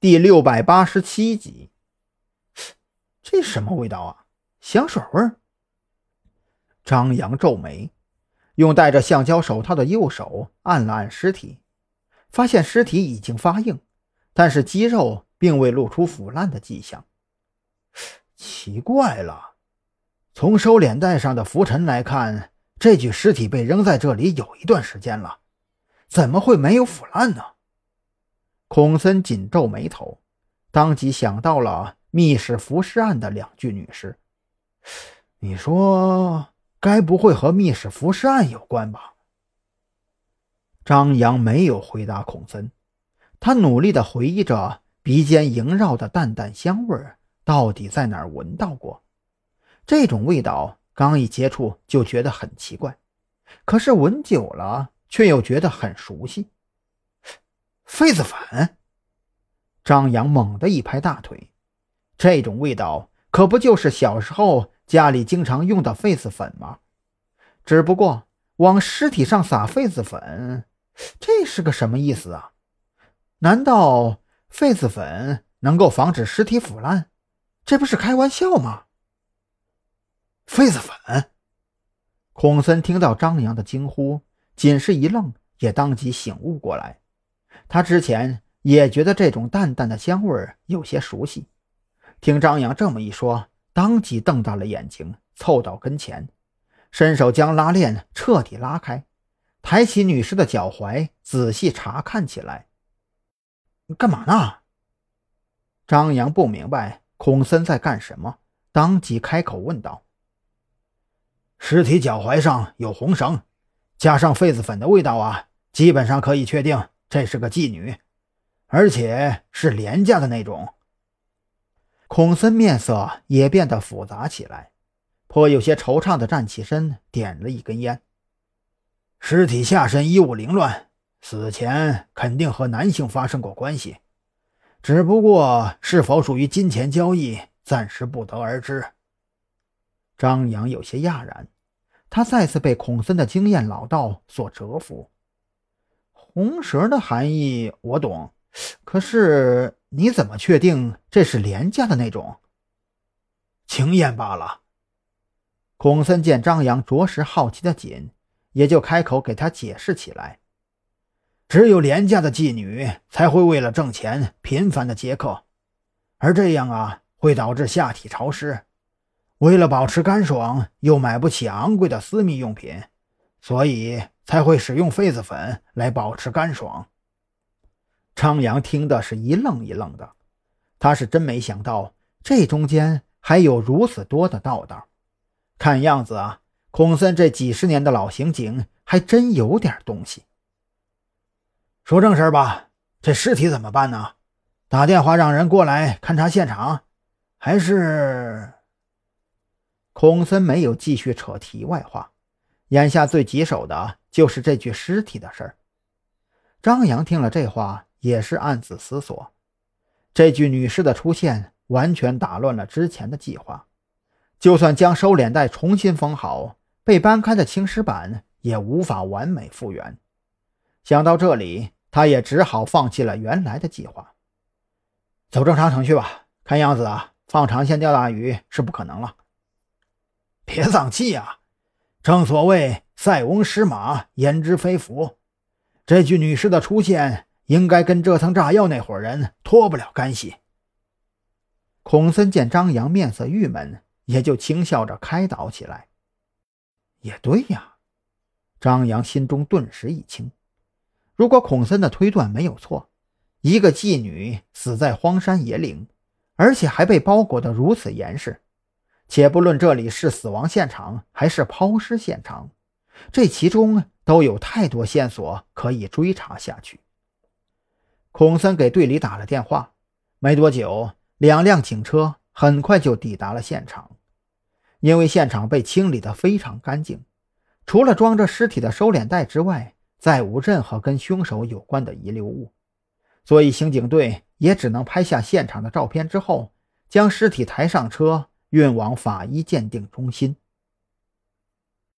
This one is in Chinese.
第六百八十七集，这什么味道啊？香水味。张扬皱眉，用戴着橡胶手套的右手按了按尸体，发现尸体已经发硬，但是肌肉并未露出腐烂的迹象。奇怪了，从收敛带上的浮尘来看，这具尸体被扔在这里有一段时间了，怎么会没有腐烂呢？孔森紧皱眉头，当即想到了密室浮尸案的两具女尸。你说，该不会和密室浮尸案有关吧？张扬没有回答孔森，他努力地回忆着鼻尖萦绕的淡淡香味儿，到底在哪儿闻到过？这种味道刚一接触就觉得很奇怪，可是闻久了却又觉得很熟悉。痱子粉，张扬猛地一拍大腿，这种味道可不就是小时候家里经常用的痱子粉吗？只不过往尸体上撒痱子粉，这是个什么意思啊？难道痱子粉能够防止尸体腐烂？这不是开玩笑吗？痱子粉！孔森听到张扬的惊呼，仅是一愣，也当即醒悟过来。他之前也觉得这种淡淡的香味有些熟悉，听张扬这么一说，当即瞪大了眼睛，凑到跟前，伸手将拉链彻底拉开，抬起女尸的脚踝，仔细查看起来。干嘛呢？张扬不明白孔森在干什么，当即开口问道：“尸体脚踝上有红绳，加上痱子粉的味道啊，基本上可以确定。”这是个妓女，而且是廉价的那种。孔森面色也变得复杂起来，颇有些惆怅的站起身，点了一根烟。尸体下身衣物凌乱，死前肯定和男性发生过关系，只不过是否属于金钱交易，暂时不得而知。张扬有些讶然，他再次被孔森的经验老道所折服。红绳的含义我懂，可是你怎么确定这是廉价的那种？经验罢了。孔森见张扬着实好奇的紧，也就开口给他解释起来：只有廉价的妓女才会为了挣钱频繁的接客，而这样啊会导致下体潮湿，为了保持干爽又买不起昂贵的私密用品，所以。才会使用痱子粉来保持干爽。张扬听的是一愣一愣的，他是真没想到这中间还有如此多的道道。看样子啊，孔森这几十年的老刑警还真有点东西。说正事吧，这尸体怎么办呢？打电话让人过来勘察现场，还是……孔森没有继续扯题外话，眼下最棘手的。就是这具尸体的事儿。张扬听了这话，也是暗自思索：这具女尸的出现，完全打乱了之前的计划。就算将收敛带重新缝好，被搬开的青石板也无法完美复原。想到这里，他也只好放弃了原来的计划，走正常程序吧。看样子啊，放长线钓大鱼是不可能了。别丧气啊，正所谓。塞翁失马，焉知非福？这具女尸的出现，应该跟折腾炸药那伙人脱不了干系。孔森见张扬面色郁闷，也就轻笑着开导起来。也对呀，张扬心中顿时一轻。如果孔森的推断没有错，一个妓女死在荒山野岭，而且还被包裹得如此严实，且不论这里是死亡现场还是抛尸现场。这其中都有太多线索可以追查下去。孔森给队里打了电话，没多久，两辆警车很快就抵达了现场。因为现场被清理得非常干净，除了装着尸体的收敛袋之外，再无任何跟凶手有关的遗留物，所以刑警队也只能拍下现场的照片之后，将尸体抬上车，运往法医鉴定中心。